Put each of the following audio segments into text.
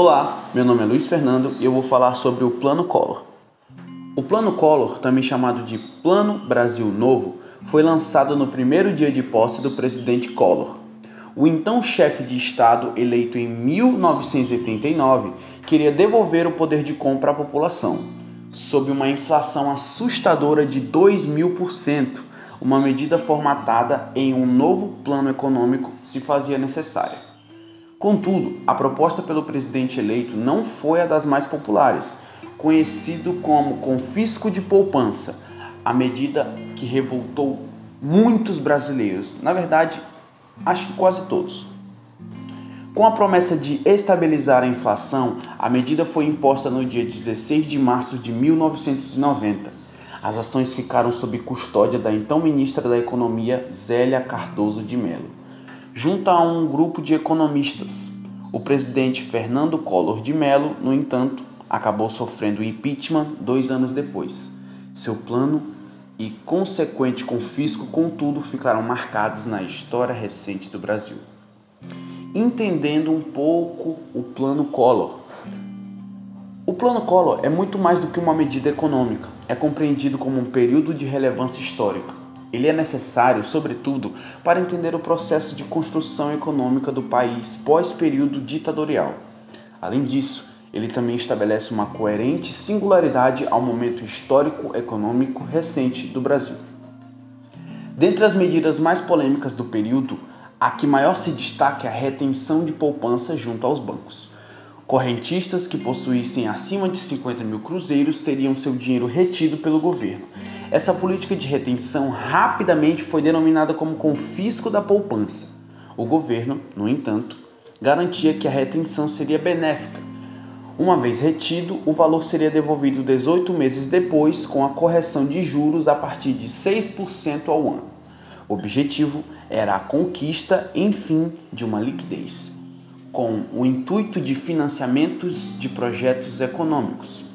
Olá, meu nome é Luiz Fernando e eu vou falar sobre o Plano Collor. O Plano Collor, também chamado de Plano Brasil Novo, foi lançado no primeiro dia de posse do presidente Collor. O então chefe de Estado, eleito em 1989, queria devolver o poder de compra à população, sob uma inflação assustadora de 2 mil por cento. Uma medida formatada em um novo plano econômico se fazia necessária. Contudo, a proposta pelo presidente eleito não foi a das mais populares, conhecido como confisco de poupança, a medida que revoltou muitos brasileiros, na verdade, acho que quase todos. Com a promessa de estabilizar a inflação, a medida foi imposta no dia 16 de março de 1990. As ações ficaram sob custódia da então ministra da Economia, Zélia Cardoso de Mello junto a um grupo de economistas. O presidente Fernando Collor de Mello, no entanto, acabou sofrendo impeachment dois anos depois. Seu plano e consequente confisco, contudo, ficaram marcados na história recente do Brasil. Entendendo um pouco o Plano Collor. O Plano Collor é muito mais do que uma medida econômica, é compreendido como um período de relevância histórica ele é necessário, sobretudo, para entender o processo de construção econômica do país pós-período ditatorial. Além disso, ele também estabelece uma coerente singularidade ao momento histórico-econômico recente do Brasil. Dentre as medidas mais polêmicas do período, a que maior se destaca é a retenção de poupança junto aos bancos. Correntistas que possuíssem acima de 50 mil cruzeiros teriam seu dinheiro retido pelo governo essa política de retenção rapidamente foi denominada como confisco da poupança. O governo, no entanto, garantia que a retenção seria benéfica. Uma vez retido, o valor seria devolvido 18 meses depois, com a correção de juros a partir de 6% ao ano. O objetivo era a conquista, enfim, de uma liquidez, com o intuito de financiamentos de projetos econômicos.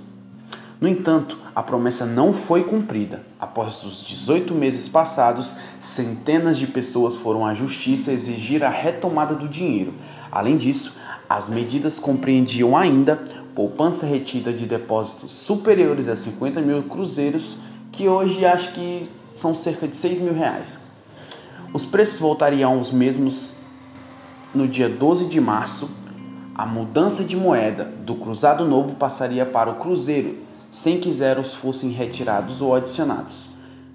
No entanto, a promessa não foi cumprida. Após os 18 meses passados, centenas de pessoas foram à justiça exigir a retomada do dinheiro. Além disso, as medidas compreendiam ainda poupança retida de depósitos superiores a 50 mil cruzeiros, que hoje acho que são cerca de 6 mil reais. Os preços voltariam aos mesmos no dia 12 de março. A mudança de moeda do cruzado novo passaria para o cruzeiro sem que zeros fossem retirados ou adicionados,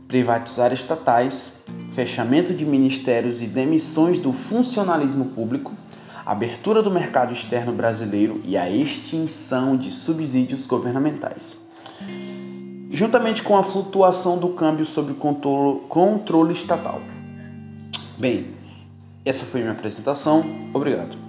privatizar estatais, fechamento de ministérios e demissões do funcionalismo público, abertura do mercado externo brasileiro e a extinção de subsídios governamentais. Juntamente com a flutuação do câmbio sob controle, controle estatal. Bem, essa foi minha apresentação. Obrigado.